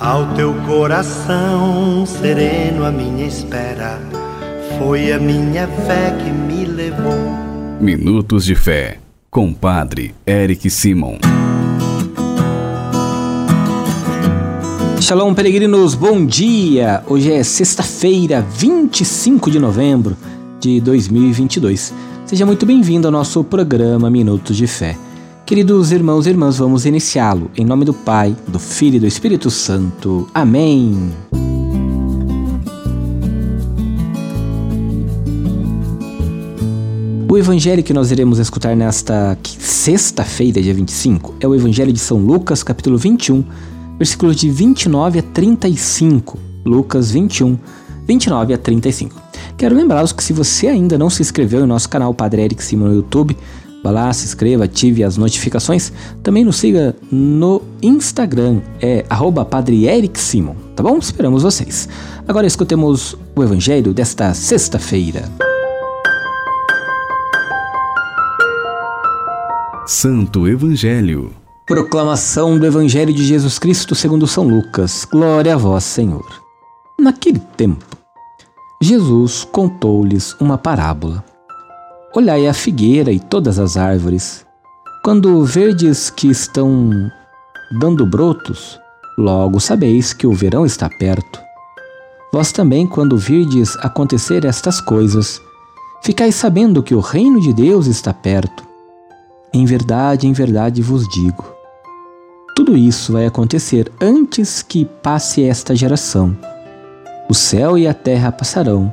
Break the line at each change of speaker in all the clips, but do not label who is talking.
Ao teu coração sereno, a minha espera foi a minha fé que me levou.
Minutos de Fé, com Padre Eric Simon.
Shalom, peregrinos, bom dia! Hoje é sexta-feira, 25 de novembro de 2022. Seja muito bem-vindo ao nosso programa Minutos de Fé. Queridos irmãos e irmãs, vamos iniciá-lo em nome do Pai, do Filho e do Espírito Santo. Amém. O evangelho que nós iremos escutar nesta sexta-feira, dia 25, é o evangelho de São Lucas, capítulo 21, versículos de 29 a 35. Lucas 21, 29 a 35. Quero lembrá-los que se você ainda não se inscreveu em nosso canal Padre Eric Simon no YouTube, Vá lá, se inscreva, ative as notificações. Também nos siga no Instagram, é arroba Padre Eric Simon, tá bom? Esperamos vocês. Agora escutemos o Evangelho desta sexta-feira.
Santo Evangelho.
Proclamação do Evangelho de Jesus Cristo segundo São Lucas. Glória a vós, Senhor. Naquele tempo, Jesus contou-lhes uma parábola Olhai a figueira e todas as árvores. Quando verdes que estão dando brotos, logo sabeis que o verão está perto. Vós também, quando virdes acontecer estas coisas, ficais sabendo que o reino de Deus está perto. Em verdade, em verdade vos digo: tudo isso vai acontecer antes que passe esta geração. O céu e a terra passarão,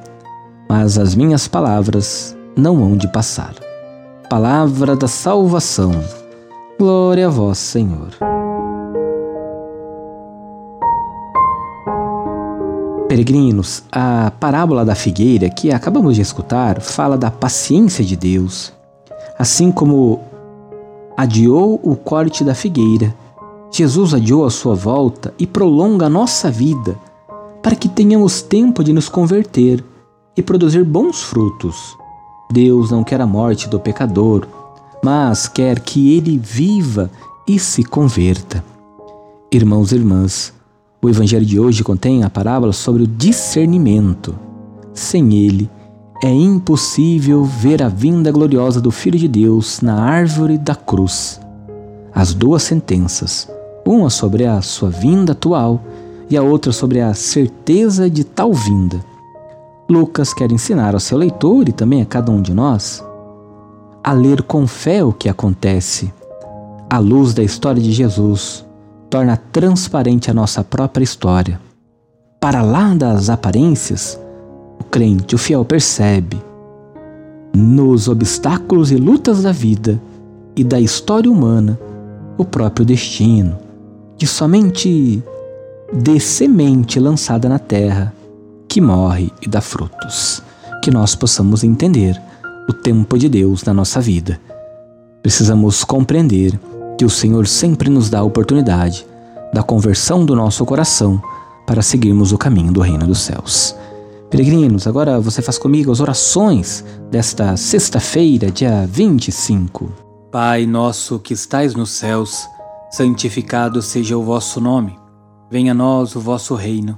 mas as minhas palavras não hão de passar. Palavra da salvação. Glória a vós, Senhor. Peregrinos, a parábola da figueira que acabamos de escutar fala da paciência de Deus. Assim como adiou o corte da figueira, Jesus adiou a sua volta e prolonga a nossa vida para que tenhamos tempo de nos converter e produzir bons frutos. Deus não quer a morte do pecador, mas quer que ele viva e se converta. Irmãos e irmãs, o Evangelho de hoje contém a parábola sobre o discernimento. Sem ele, é impossível ver a vinda gloriosa do Filho de Deus na árvore da cruz. As duas sentenças, uma sobre a sua vinda atual e a outra sobre a certeza de tal vinda, Lucas quer ensinar ao seu leitor e também a cada um de nós a ler com fé o que acontece. A luz da história de Jesus torna transparente a nossa própria história. Para lá das aparências, o crente, o fiel, percebe nos obstáculos e lutas da vida e da história humana o próprio destino, que somente de semente lançada na terra que morre e dá frutos. Que nós possamos entender o tempo de Deus na nossa vida. Precisamos compreender que o Senhor sempre nos dá a oportunidade da conversão do nosso coração para seguirmos o caminho do reino dos céus. Peregrinos, agora você faz comigo as orações desta sexta-feira, dia 25. Pai nosso que estais nos céus, santificado seja o vosso nome. Venha a nós o vosso reino.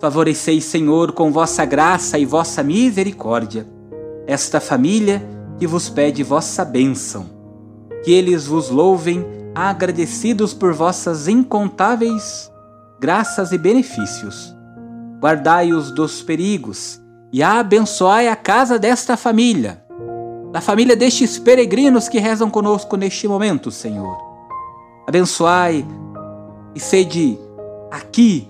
Favoreceis, Senhor, com vossa graça e vossa misericórdia, esta família que vos pede vossa bênção. Que eles vos louvem, agradecidos por vossas incontáveis graças e benefícios. guardai-os dos perigos e abençoai a casa desta família, da família destes peregrinos que rezam conosco neste momento, Senhor. Abençoai e sede aqui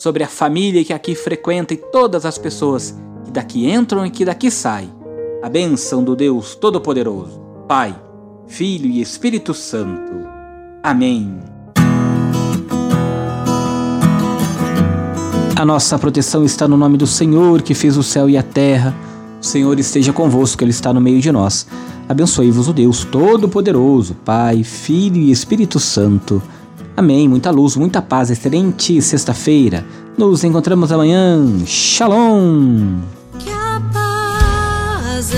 sobre a família que aqui frequenta e todas as pessoas que daqui entram e que daqui saem, a bênção do Deus Todo-Poderoso, Pai, Filho e Espírito Santo. Amém. A nossa proteção está no nome do Senhor que fez o céu e a terra. O Senhor esteja convosco, Ele está no meio de nós. Abençoe-vos o Deus Todo-Poderoso, Pai, Filho e Espírito Santo. Amém. Muita luz, muita paz. Excelente sexta-feira. Nos encontramos amanhã. Shalom. Paz